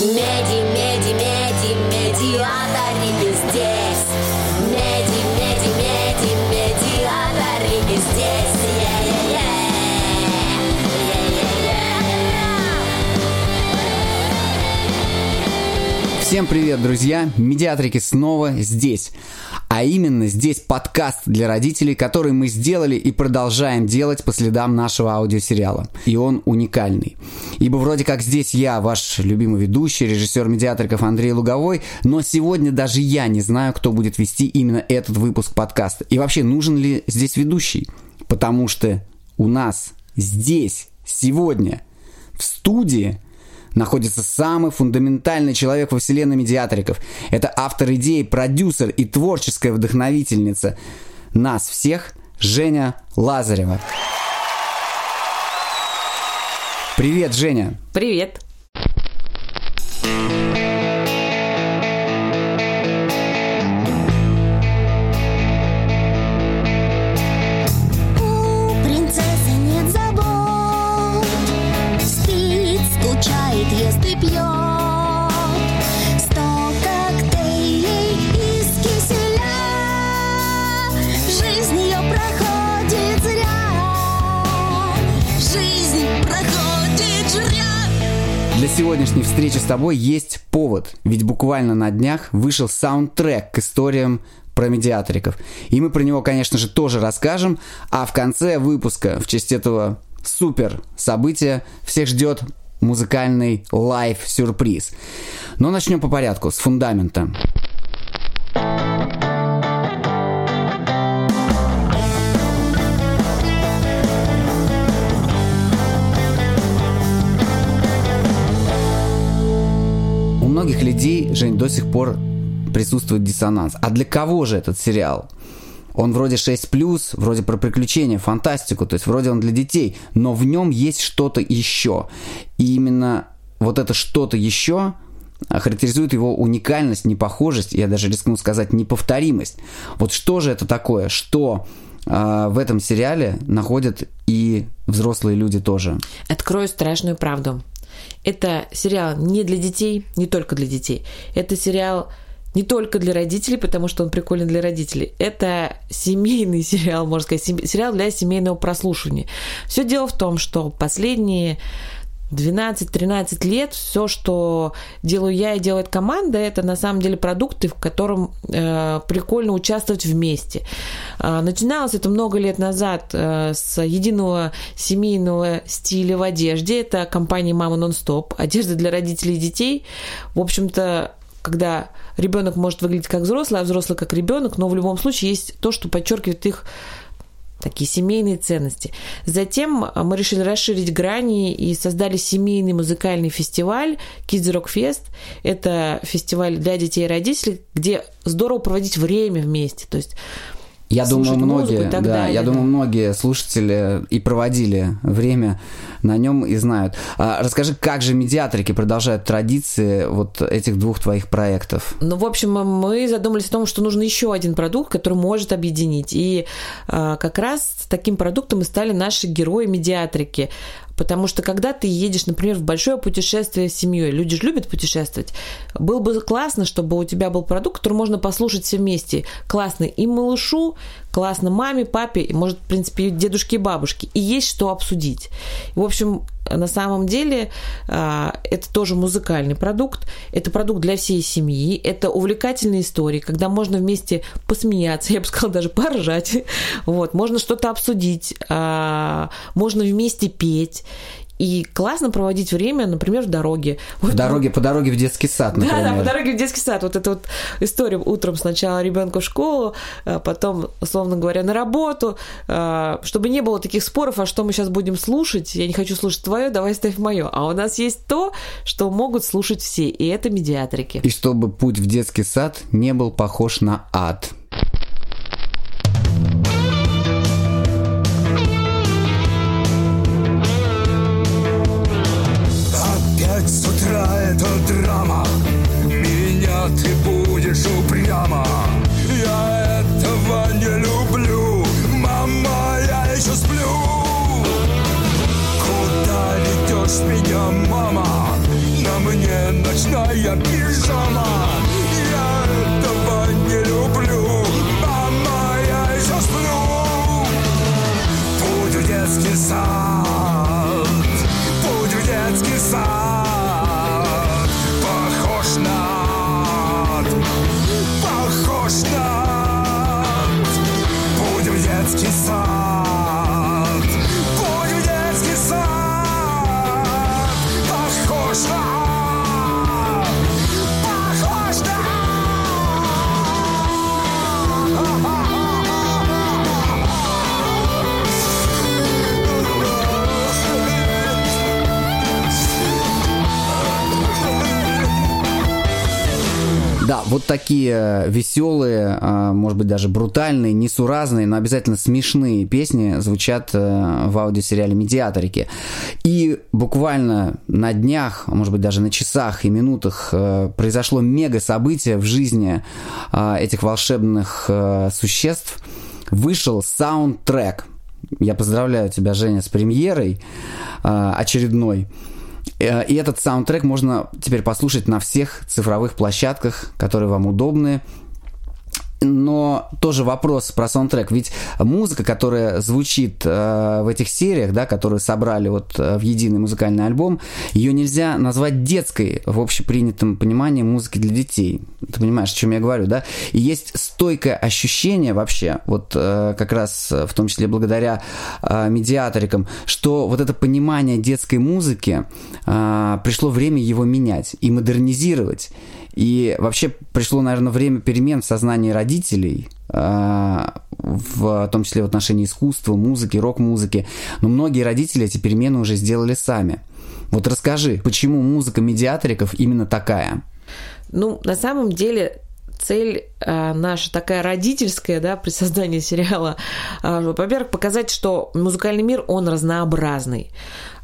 Меди, меди, меди, медиаторики здесь. Всем привет, друзья! Медиатрики снова здесь. А именно здесь подкаст для родителей, который мы сделали и продолжаем делать по следам нашего аудиосериала. И он уникальный. Ибо вроде как здесь я, ваш любимый ведущий, режиссер медиатриков Андрей Луговой, но сегодня даже я не знаю, кто будет вести именно этот выпуск подкаста. И вообще, нужен ли здесь ведущий? Потому что у нас здесь, сегодня, в студии находится самый фундаментальный человек во вселенной медиатриков. Это автор идеи, продюсер и творческая вдохновительница нас всех, Женя Лазарева. Привет, Женя. Привет. У сегодняшней встречи с тобой есть повод, ведь буквально на днях вышел саундтрек к историям про медиаториков. И мы про него, конечно же, тоже расскажем, а в конце выпуска, в честь этого супер события, всех ждет музыкальный live-сюрприз. Но начнем по порядку, с фундамента. Многих людей, Жень, до сих пор присутствует диссонанс. А для кого же этот сериал? Он вроде 6+, вроде про приключения, фантастику, то есть вроде он для детей, но в нем есть что-то еще. И именно вот это что-то еще характеризует его уникальность, непохожесть, я даже рискну сказать неповторимость. Вот что же это такое? Что э, в этом сериале находят и взрослые люди тоже? Открою страшную правду. Это сериал не для детей, не только для детей. Это сериал не только для родителей, потому что он прикольный для родителей. Это семейный сериал, можно сказать, сериал для семейного прослушивания. Все дело в том, что последние 12-13 лет все, что делаю я и делает команда, это на самом деле продукты, в котором э, прикольно участвовать вместе. Э, начиналось это много лет назад э, с единого семейного стиля в одежде. Это компания Мама Нон-Стоп. Одежда для родителей и детей. В общем-то, когда ребенок может выглядеть как взрослый, а взрослый как ребенок, но в любом случае есть то, что подчеркивает их такие семейные ценности. Затем мы решили расширить грани и создали семейный музыкальный фестиваль Kids Rock Fest. Это фестиваль для детей и родителей, где здорово проводить время вместе. То есть Я думаю, многие, да, далее, я думаю, многие слушатели и проводили время на нем и знают. А, расскажи, как же медиатрики продолжают традиции вот этих двух твоих проектов? Ну, в общем, мы задумались о том, что нужен еще один продукт, который может объединить. И а, как раз таким продуктом и стали наши герои-медиатрики. Потому что когда ты едешь, например, в большое путешествие с семьей, люди же любят путешествовать, было бы классно, чтобы у тебя был продукт, который можно послушать все вместе. Классно и малышу, классно маме, папе, и, может, в принципе, дедушке и бабушке. И есть что обсудить. В общем, на самом деле а, это тоже музыкальный продукт, это продукт для всей семьи, это увлекательные истории, когда можно вместе посмеяться, я бы сказала, даже поржать, вот, можно что-то обсудить, а, можно вместе петь, и классно проводить время, например, в дороге. В Вот дороге, по дороге в детский сад, да, например. да, по дороге в детский сад. Вот эта вот история утром сначала ребенка в школу, а потом, условно говоря, на работу, а, чтобы не было таких споров, а что мы сейчас будем слушать, я не хочу слушать твое, давай ставь мое. А у нас есть то, что могут слушать все, и это медиатрики. И чтобы путь в детский сад не был похож на ад. Ведешь меня, мама? На мне ночная пижама. Я этого не люблю Мама, я засну в детский сад Да, вот такие веселые, а, может быть, даже брутальные, несуразные, но обязательно смешные песни звучат э, в аудиосериале «Медиаторики». И буквально на днях, а может быть, даже на часах и минутах э, произошло мега событие в жизни этих волшебных э, существ. Вышел саундтрек. Я поздравляю тебя, Женя, с премьерой очередной. Э, И этот саундтрек можно теперь послушать на всех цифровых площадках, которые вам удобны. Но тоже вопрос про саундтрек. Ведь музыка, которая звучит э, в этих сериях, да, которые собрали вот э, в единый музыкальный альбом, ее нельзя назвать детской в общепринятом понимании музыки для детей. Ты понимаешь, о чем я говорю, да? И есть стойкое ощущение вообще, вот э, как раз в том числе благодаря э, медиаторикам, что вот это понимание детской музыки э, пришло время его менять и модернизировать. И вообще пришло, наверное, время перемен в сознании родителей, э, в том числе в отношении искусства, музыки, рок-музыки. Но многие родители эти перемены уже сделали сами. Вот расскажи, почему музыка медиаториков именно такая? Ну, на самом деле, цель наша такая родительская, да, при создании сериала, э, во-первых, показать, что музыкальный мир, он разнообразный.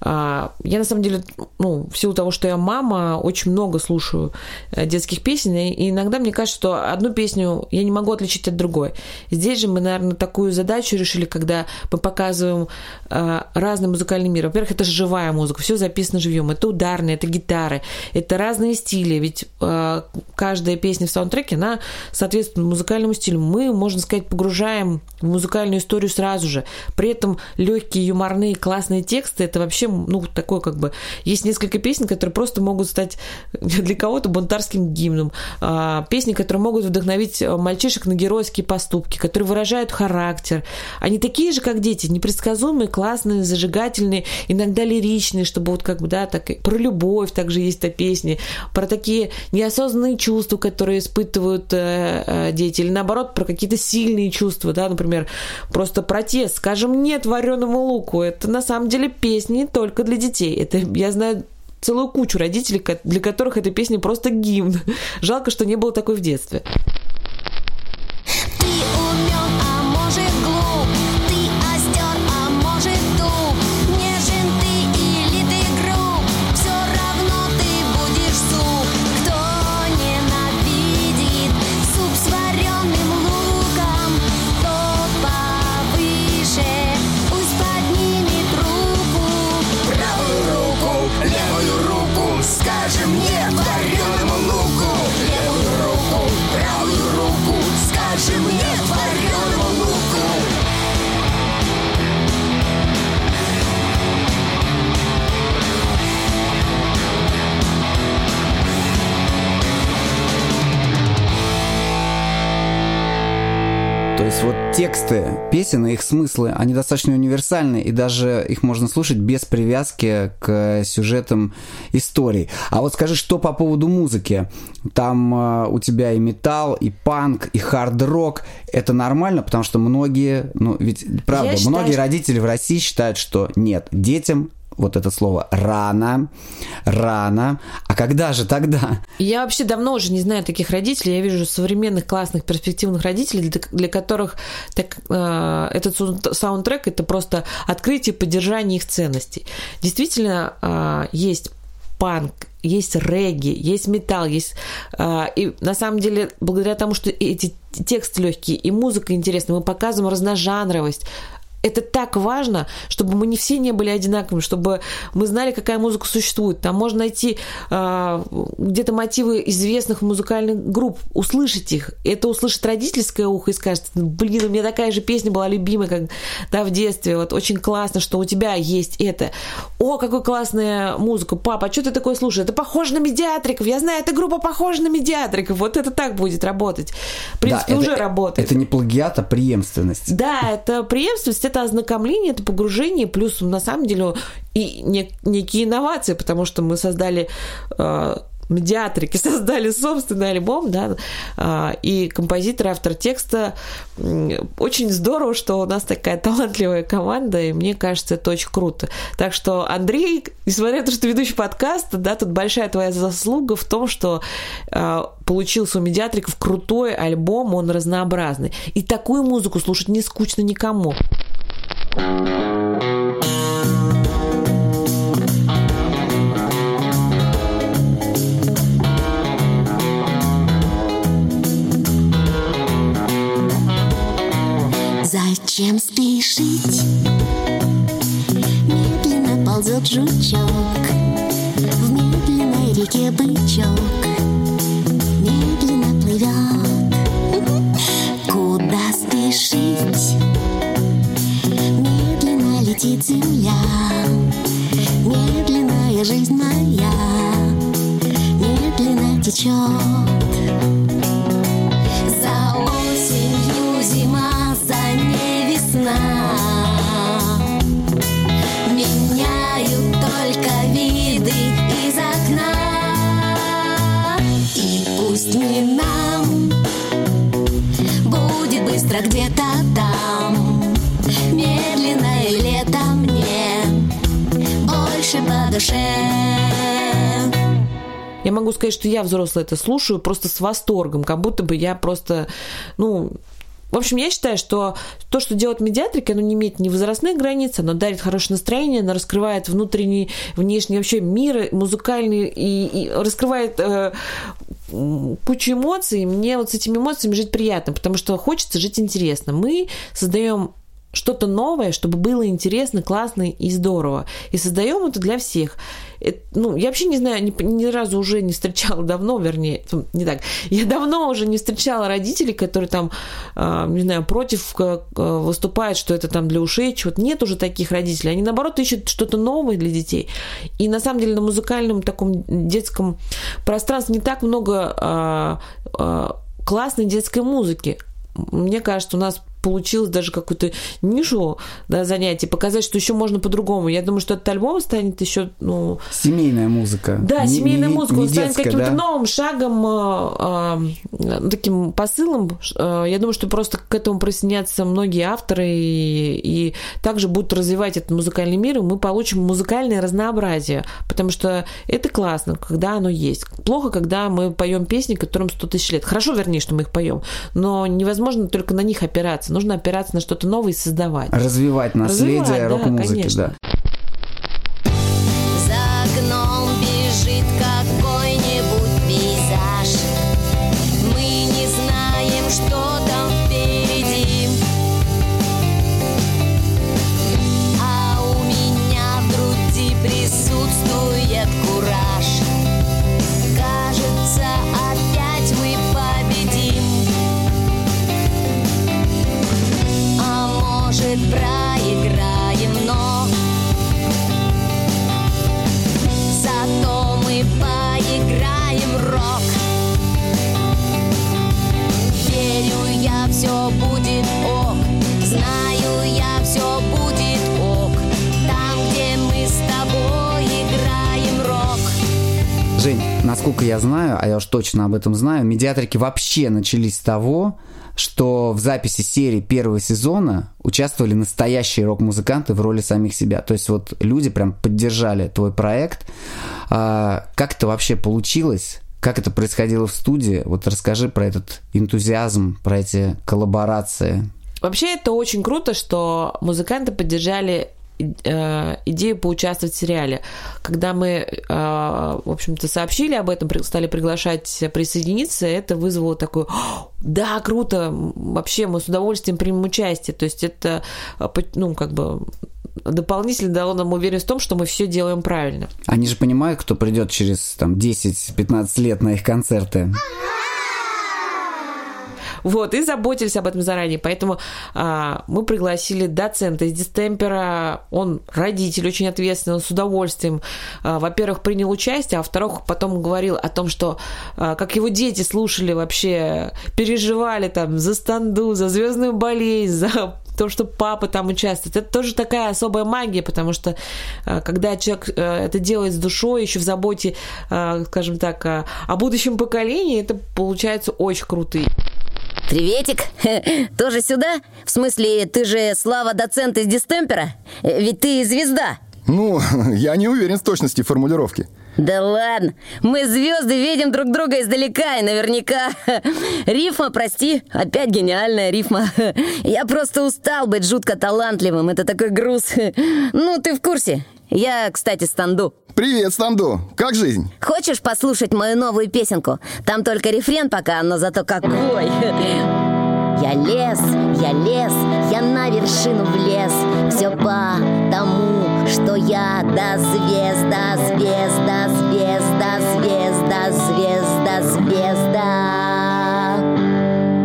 Э, я, на самом деле, ну, в силу того, что я мама, очень много слушаю э, детских песен, и иногда мне кажется, что одну песню я не могу отличить от другой. Здесь же мы, наверное, такую задачу решили, когда мы показываем э, разный музыкальный мир. Во-первых, это живая музыка, все записано живьем. Это ударные, это гитары, это разные стили, ведь э, каждая песня в саундтреке, она соответствует музыкальному стилю. Мы, можно сказать, погружаем в музыкальную историю сразу же. При этом легкие, юморные, классные тексты, это вообще, ну, такое как бы... Есть несколько песен, которые просто могут стать для кого-то бунтарским гимном. А, Песни, которые могут вдохновить мальчишек на геройские поступки, которые выражают характер. Они такие же, как дети, непредсказуемые, классные, зажигательные, иногда лиричные, чтобы вот как бы, да, так, про любовь также есть о песне, про такие неосознанные чувства, которые испытывают э, э, дети, или наоборот, про какие-то сильные чувства, да, например, просто протест, скажем, нет вареному луку, это на самом деле песни не только для детей, это, я знаю, целую кучу родителей, для которых эта песня просто гимн. Жалко, что не было такой в детстве. Есть вот тексты песен и их смыслы, они достаточно универсальны, и даже их можно слушать без привязки к сюжетам историй. А вот скажи, что по поводу музыки? Там э, у тебя и металл, и панк, и хард-рок. Это нормально, потому что многие, ну ведь правда, Я считаю, многие что- родители в России считают, что нет, детям вот это слово рано, рано. А когда же тогда? Я вообще давно уже не знаю таких родителей. Я вижу современных, классных, перспективных родителей, для, которых так, э, этот сау- саундтрек это просто открытие, поддержание их ценностей. Действительно, э, есть панк, есть регги, есть металл, есть... э, и на самом деле, благодаря тому, что эти тексты легкие и музыка интересная, мы показываем разножанровость, это так важно, чтобы мы не все не были одинаковыми, чтобы мы знали, какая музыка существует. Там можно найти э, где-то мотивы известных музыкальных групп, услышать их. Это услышит родительское ухо и скажет, блин, у меня такая же песня была любимая, как да, в детстве. Вот очень классно, что у тебя есть это. О, какая классная музыка. Папа, а что ты такое слушаешь? Это похоже на медиатриков. Я знаю, эта группа похожа на медиатриков. Вот это так будет работать. В принципе, Да, уже это- работает. Это не плагиат, а преемственность. Да, это преемственность, это ознакомление, это погружение, плюс на самом деле и не- некие инновации, потому что мы создали э, медиатрики, создали собственный альбом, да, а, и композитор, автор текста. Очень здорово, что у нас такая талантливая команда, и мне кажется, это очень круто. Так что, Андрей, несмотря на то, что ведущий подкаста, да, тут большая твоя заслуга в том, что э, получился у медиатриков крутой альбом, он разнообразный. И такую музыку слушать не скучно никому. Зачем спешить? Медленно ползет жучок В медленной реке бычок Медленно плывет Куда спешить? Летит земля Медленная жизнь моя Медленно течет. За осенью зима, за ней весна Меняют только виды из окна. И пусть не нам Будет быстро где-то душе Я могу сказать, что я взрослая это слушаю просто с восторгом, как будто бы я просто, ну, в общем, я считаю, что то, что делает медиатрика, оно не имеет ни возрастных границ, оно дарит хорошее настроение, оно раскрывает внутренний, внешний вообще мир музыкальный и, и раскрывает э, кучу эмоций. Мне вот с этими эмоциями жить приятно, потому что хочется жить интересно. Мы создаем что-то новое, чтобы было интересно, классно и здорово. И создаем это для всех. Это, ну, я вообще не знаю, ни, ни разу уже не встречала давно, вернее, не так. Я давно уже не встречала родителей, которые там, э, не знаю, против э, выступают, что это там для ушей, чего-то. Нет уже таких родителей. Они, наоборот, ищут что-то новое для детей. И, на самом деле, на музыкальном таком детском пространстве не так много э, э, классной детской музыки. Мне кажется, у нас получилось даже какую-то нишу да, занятий, показать, что еще можно по-другому. Я думаю, что этот альбом станет еще, ну, Семейная музыка. да, Не- семейная не- музыка, не он станет детская, каким-то да? новым шагом, э, э, таким посылом. Э, Я думаю, что просто к этому присоединятся многие авторы и, и также будут развивать этот музыкальный мир, и мы получим музыкальное разнообразие, потому что это классно, когда оно есть. Плохо, когда мы поем песни, которым 100 тысяч лет. Хорошо, вернее, что мы их поем, но невозможно только на них опираться. Нужно опираться на что-то новое и создавать. Развивать наследие рок-музыки, да. Может проиграем, но Зато мы поиграем рок. Верю я, все будет ок. Знаю я, все будет ок. Там, где мы с тобой играем рок. Жень, насколько я знаю, а я уж точно об этом знаю, медиатрики вообще начались с того, что в записи серии первого сезона участвовали настоящие рок-музыканты в роли самих себя. То есть вот люди прям поддержали твой проект. А, как это вообще получилось? Как это происходило в студии? Вот расскажи про этот энтузиазм, про эти коллаборации. Вообще это очень круто, что музыканты поддержали идею поучаствовать в сериале. Когда мы, э, в общем-то, сообщили об этом, стали приглашать присоединиться, это вызвало такое, «О, да, круто, вообще мы с удовольствием примем участие. То есть это, э, ну, как бы дополнительно дало нам уверенность в том, что мы все делаем правильно. Они же понимают, кто придет через там 10-15 лет на их концерты. Вот, и заботились об этом заранее. Поэтому а, мы пригласили доцента из дистемпера. Он родитель, очень ответственный, он с удовольствием, а, во-первых, принял участие, а во-вторых, потом говорил о том, что а, как его дети слушали вообще, переживали там за станду, за звездную болезнь, за то, что папа там участвует. Это тоже такая особая магия, потому что а, когда человек а, это делает с душой, еще в заботе, а, скажем так, а, о будущем поколении, это получается очень круто. Приветик. Тоже сюда? В смысле, ты же Слава доцент из дистемпера? Э, Ведь ты звезда. Ну, я не уверен в точности формулировки. Да ладно, мы звезды видим друг друга издалека и наверняка. Рифма, прости, опять гениальная рифма. Я просто устал быть жутко талантливым, это такой груз. Ну, ты в курсе. Я, кстати, станду. Привет, Станду. Как жизнь? Хочешь послушать мою новую песенку? Там только рефрен пока, но зато какой. Я лес, я лес, я на вершину влез Все потому, что я до звезда, звезда, звезда, звезда, звезда, звезда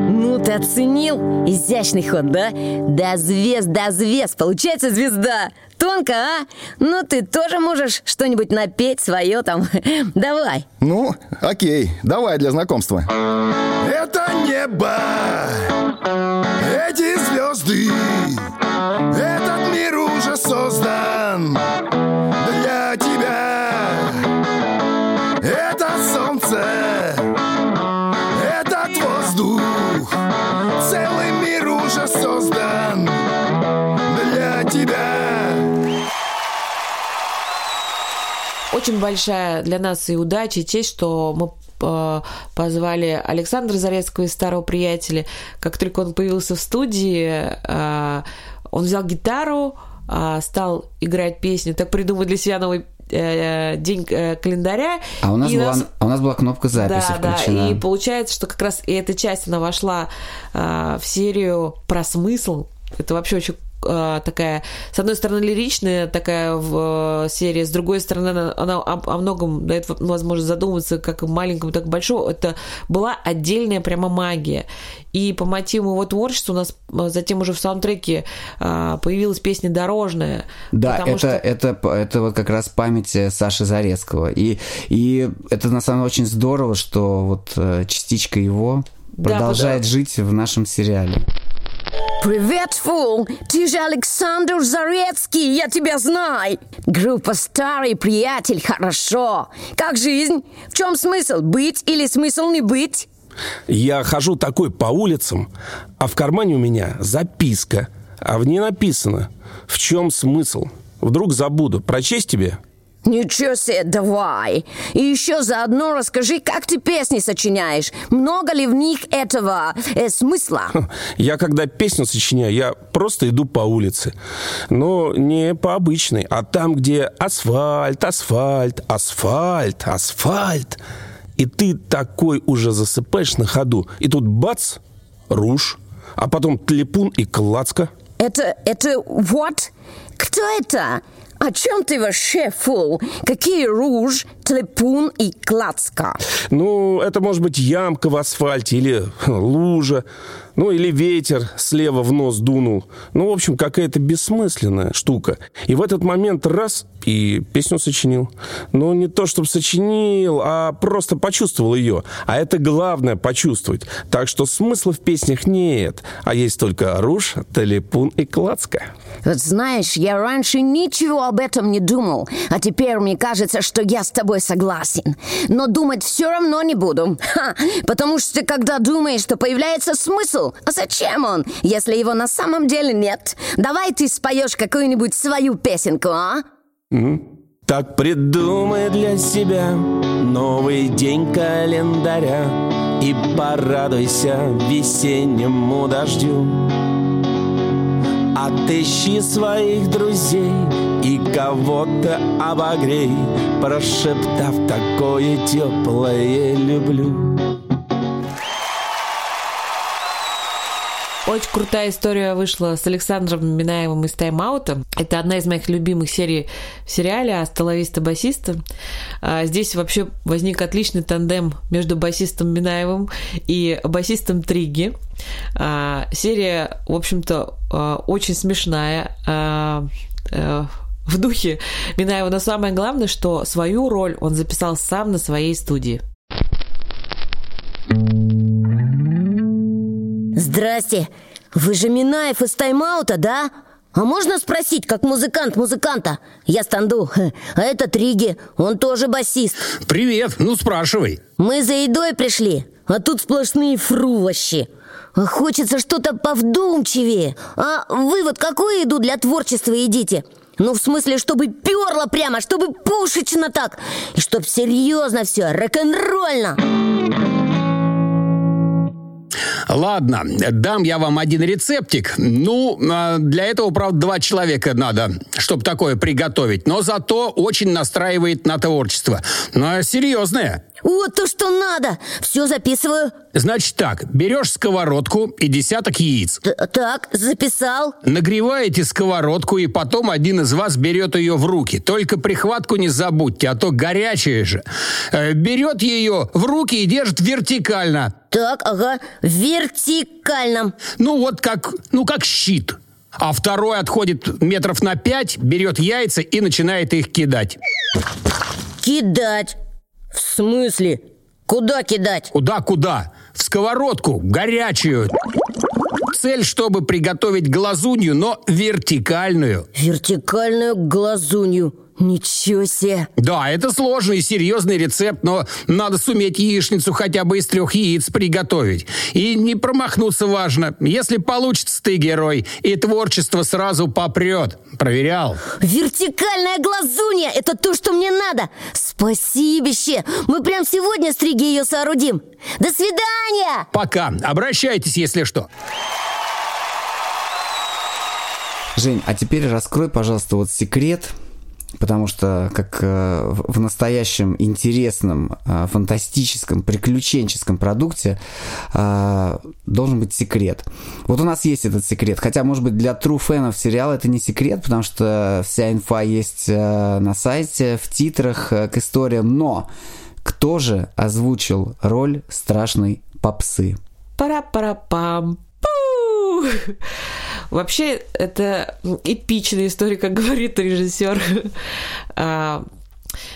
Ну ты оценил? Изящный ход, да? До звезд, до звезд, получается звезда Тонко, а? Ну ты тоже можешь что-нибудь напеть свое там Давай Ну, окей, давай для знакомства. Это небо, эти звезды, этот мир уже создан для тебя. Это солнце, этот воздух, целый мир уже создан Очень большая для нас и удача, и честь, что мы э, позвали Александра Зарецкого из «Старого приятеля». Как только он появился в студии, э, он взял гитару, э, стал играть песню, так придумать для себя новый день календаря. А у нас, была, а у нас была кнопка записи да, да, включена. и получается, что как раз и эта часть, она вошла в серию про смысл. Это вообще очень такая, с одной стороны, лиричная такая в, э, серия, с другой стороны, она, она о, о многом дает возможность задуматься, как маленькому, так и большому. Это была отдельная прямо магия. И по мотиву его творчества у нас а, затем уже в саундтреке а, появилась песня «Дорожная». Да, это, что- это, это вот как раз память э, Саши Зарецкого. И, и это на самом деле очень здорово, что вот э, частичка его Да, продолжает да. жить в нашем сериале. Привет, фул! Ты же Александр Зарецкий, я тебя знаю! Группа «Старый приятель» хорошо. Как жизнь? В чем смысл? Быть или смысл не быть? Я хожу такой по улицам, а в кармане у меня записка, а в ней написано «В чем смысл?» Вдруг забуду. Прочесть тебе? Ничего себе, давай! И еще заодно расскажи, как ты песни сочиняешь. Много ли в них этого э, смысла? Я когда песню сочиняю, я просто иду по улице. Но не по обычной, а там, где асфальт, асфальт, асфальт, асфальт. И ты такой уже засыпаешь на ходу. И тут бац, руж, а потом тлепун и клацка. Это, это вот? Кто это? О чем ты вообще, фул? Какие руж, тлепун и клацка? Ну, это может быть ямка в асфальте или лужа, ну или ветер слева в нос дунул. Ну, в общем, какая-то бессмысленная штука. И в этот момент раз и песню сочинил. Ну, не то, чтобы сочинил, а просто почувствовал ее. А это главное почувствовать. Так что смысла в песнях нет, а есть только руж, талипун и клацка. Знаешь, я раньше ничего об этом не думал, а теперь мне кажется, что я с тобой согласен. Но думать все равно не буду. Ха, потому что когда думаешь, то появляется смысл. А зачем он, если его на самом деле нет? Давай ты споешь какую-нибудь свою песенку, а? Так придумай для себя новый день календаря И порадуйся весеннему дождю Отыщи своих друзей и кого-то обогрей, Прошептав такое теплое люблю. Очень крутая история вышла с Александром Минаевым из «Тайм-аута». Это одна из моих любимых серий в сериале «Астоловиста басиста». А, Здесь вообще возник отличный тандем между басистом Минаевым и басистом Триги. А, Серия, в общем-то, а, очень смешная а, э, в духе Минаева, но самое главное, что свою роль он записал сам на своей студии. Здрасте, вы же Минаев из тайм-аута, да? А можно спросить, как музыкант музыканта? Я Станду, а это Триги, он тоже басист Привет, ну спрашивай. Мы за едой пришли, а тут сплошные фрувощи А Хочется что-то повдумчивее А вы вот какую еду для творчества едите? Ну, в смысле, чтобы перло прямо, чтобы пушечно так И чтоб серьезно все, рок-н-ролльно Ладно, дам я вам один рецептик. Ну, а, для этого, правда, два человека надо, чтобы такое приготовить. Но зато очень настраивает на творчество. Но серьезное. Вот то, что надо Все записываю Значит так, берешь сковородку и десяток яиц. Т- Так, записал Нагреваете сковородку, и потом один из вас берет ее в руки. Только прихватку не забудьте, а то горячая же. Э, Берет ее в руки и держит вертикально. Так, ага, в вертикальном Ну вот как, ну как щит. А второй отходит метров на пять, берет яйца и начинает их кидать. Кидать В смысле? Куда кидать? Куда-куда? В сковородку, горячую. Цель, чтобы приготовить глазунью, но вертикальную. Вертикальную глазунью Ничего себе Да, это сложный и серьезный рецепт, но надо суметь яичницу хотя бы из трех яиц приготовить. И не промахнуться важно. Если получится, ты герой, и творчество сразу попрет. Проверял. Вертикальная глазунья – это то, что мне надо Спасибище Мы прям сегодня с Триги ее соорудим До свидания Пока. Обращайтесь, если что. Жень, а теперь раскрой, пожалуйста, вот секрет, потому что как э, в настоящем интересном, э, фантастическом, приключенческом продукте э, должен быть секрет. Вот у нас есть этот секрет, хотя, может быть, для true фенов сериала это не секрет, потому что вся инфа есть на сайте, в титрах к историям, но кто же озвучил роль страшной попсы? Пара-пара-пам. Пу! Вообще, это эпичная история, как говорит режиссер. А,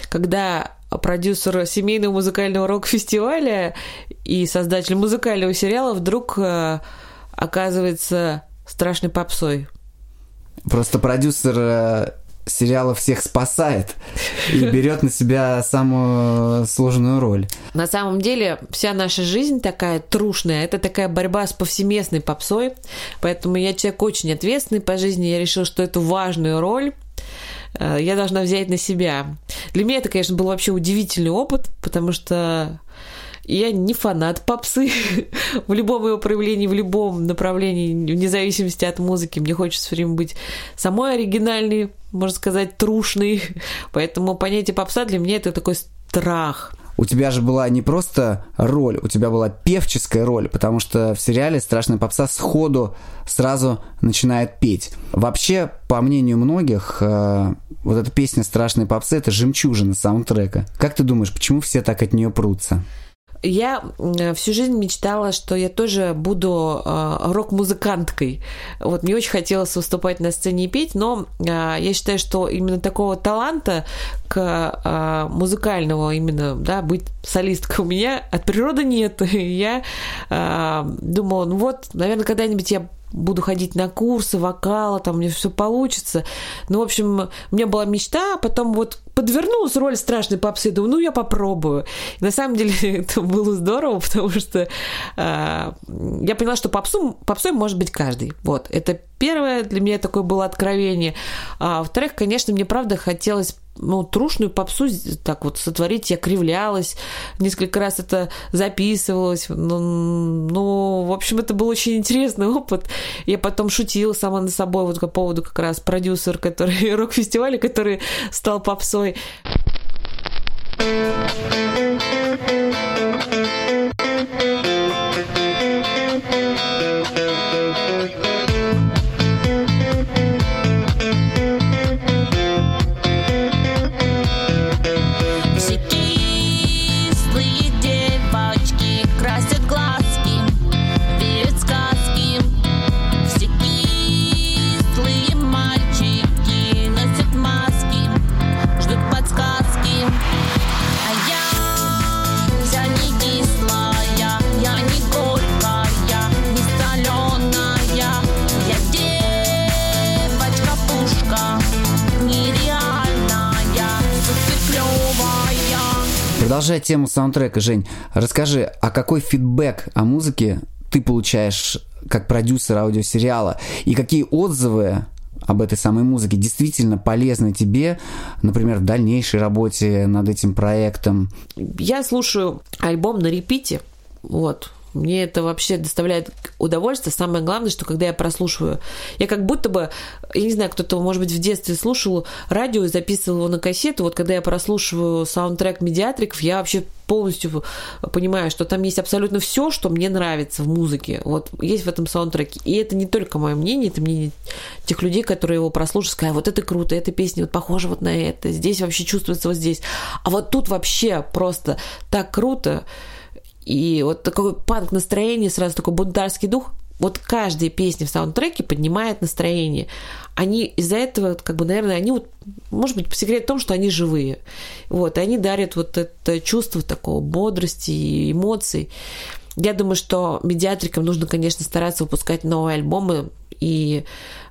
Когда продюсер семейного музыкального рок-фестиваля и создатель музыкального сериала вдруг э, оказывается страшной попсой. Просто продюсер э, сериала всех спасает и берет на себя самую сложную роль. На самом деле, вся наша жизнь такая трушная, это такая борьба с повсеместной попсой, поэтому я человек очень ответственный по жизни, я решила, что эту важную роль э, я должна взять на себя. Для меня это, конечно, был вообще удивительный опыт, потому что я не фанат попсы в любом его проявлении, в любом направлении, вне зависимости от музыки. Мне хочется все время быть самой оригинальной, можно сказать, трушной. Поэтому понятие попса для меня это такой страх. У тебя же была не просто роль, у тебя была певческая роль, потому что в сериале «Страшная попса» сходу сразу начинает петь. Вообще, по мнению многих, э, вот эта песня «Страшной попсы» — это жемчужина саундтрека. Как ты думаешь, почему все так от нее прутся? Я э, всю жизнь мечтала, что я тоже буду э, рок-музыканткой. Вот мне очень хотелось выступать на сцене и петь, но э, я считаю, что именно такого таланта к музыкального именно, да, быть солисткой у меня от природы нет. Я думала, ну вот, наверное, когда-нибудь я буду ходить на курсы вокала, там мне все получится. Ну, в общем, у меня была мечта, а потом вот подвернулась роль страшной попсы, думаю, ну, я попробую. И на самом деле это было здорово, потому что э, я поняла, что попсу, попсой может быть каждый. Вот, это первое для меня такое было откровение. А во-вторых, конечно, мне правда хотелось ну, трушную попсу так вот сотворить. Я кривлялась, несколько раз это записывалось. Ну, ну, в общем, это был очень интересный опыт. Я потом шутила сама над собой вот по поводу как раз продюсер, который рок-фестиваля, который стал попсой. Продолжая тему саундтрека, Жень, расскажи, а какой фидбэк о музыке ты получаешь как продюсер аудиосериала? И какие отзывы об этой самой музыке действительно полезны тебе, например, в дальнейшей работе над этим проектом? Я слушаю альбом на репите, вот. Мне это вообще доставляет удовольствие. Самое главное, что когда я прослушиваю, я как будто бы, я не знаю, кто-то, может быть, в детстве слушал радио и записывал его на кассету. Вот когда я прослушиваю саундтрек медиатриков, я вообще полностью понимаю, что там есть абсолютно все, что мне нравится в музыке. Вот есть в этом саундтреке. И это не только мое мнение, это мнение тех людей, которые его прослушают, сказали, вот это круто, эта песня вот похожа вот на это, здесь вообще чувствуется вот здесь. А вот тут вообще просто так круто. И вот такой панк настроение, сразу такой бунтарский дух. Вот каждая песня в саундтреке поднимает настроение. Они из-за этого, как бы, наверное, они вот, может быть, секрет в том, что они живые. Вот, и они дарят вот это чувство такого бодрости и эмоций. Я думаю, что медиатрикам нужно, конечно, стараться выпускать новые альбомы, и,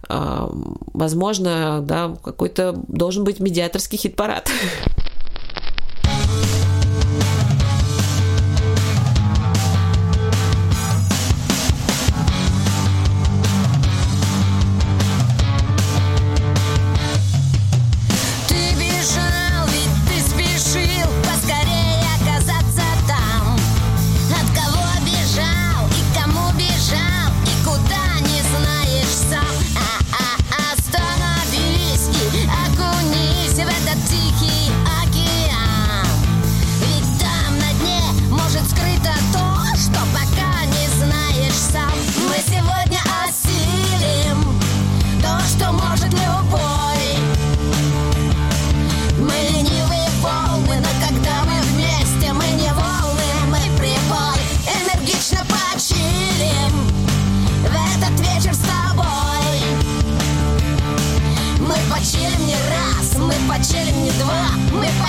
э, возможно, да, какой-то должен быть медиаторский хит-парад.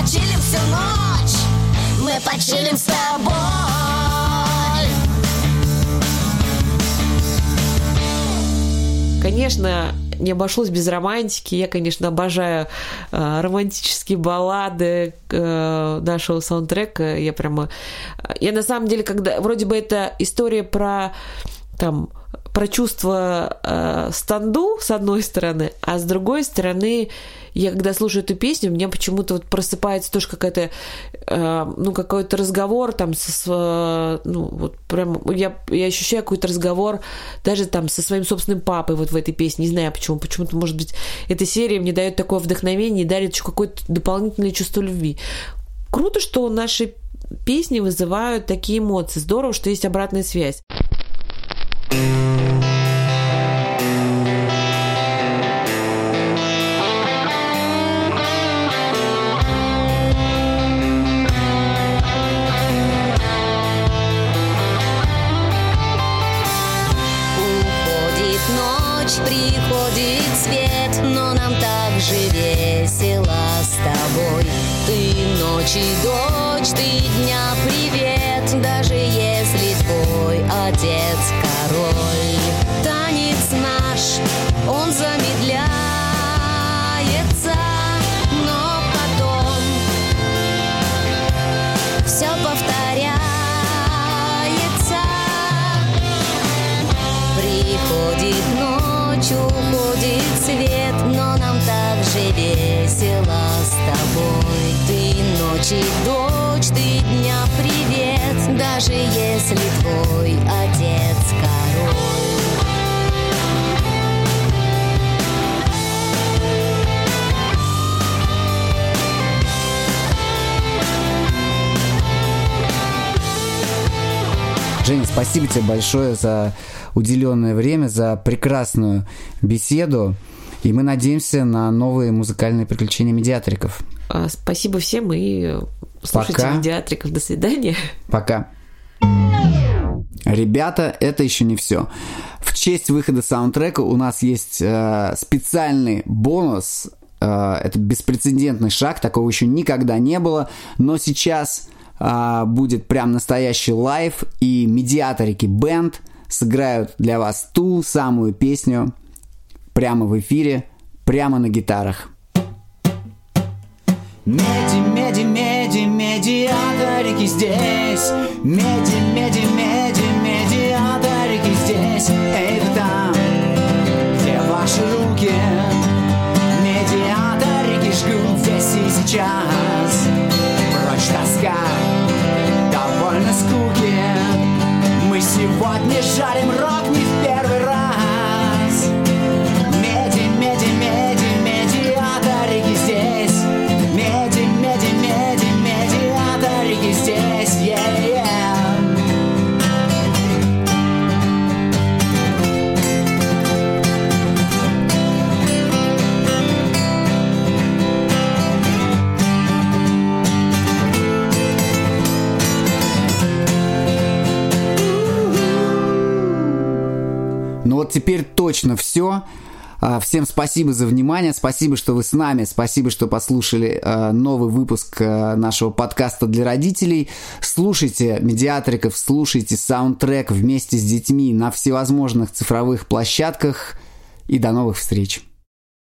Почилим всю ночь. Мы почилим с тобой. Конечно, не обошлось без романтики. Я, конечно, обожаю э, романтические баллады э, нашего саундтрека. Я прямо... Я на самом деле, когда... Вроде бы это история про там про чувство э, станду, с одной стороны, а с другой стороны, я когда слушаю эту песню, у меня почему-то вот просыпается тоже какая-то, э, ну, какой-то разговор там со, с, ну, вот прям, я, я ощущаю какой-то разговор даже там со своим собственным папой вот в этой песне, не знаю почему, почему-то, может быть, эта серия мне дает такое вдохновение и дарит еще какое-то дополнительное чувство любви. Круто, что наши песни вызывают такие эмоции. Здорово, что есть обратная связь. Música Женя, спасибо тебе большое за уделенное время, за прекрасную беседу. И мы надеемся на новые музыкальные приключения медиатриков. А, Спасибо всем и слушайте Пока. медиатриков. До свидания. Пока. Ребята, это еще не все. В честь выхода саундтрека у нас есть э, специальный бонус. Э, это беспрецедентный шаг, такого еще никогда не было. Но сейчас э, будет прям настоящий live, и медиаторики band сыграют для вас ту самую песню прямо в эфире, прямо на гитарах. Меди, меди, меди, медиаторики здесь Меди, меди, меди, жарим рок точно все. А, Всем спасибо за внимание, спасибо, что вы с нами, спасибо, что послушали э, новый выпуск э, нашего подкаста для родителей. Слушайте медиатриков, слушайте саундтрек вместе с детьми на всевозможных цифровых площадках и до новых встреч.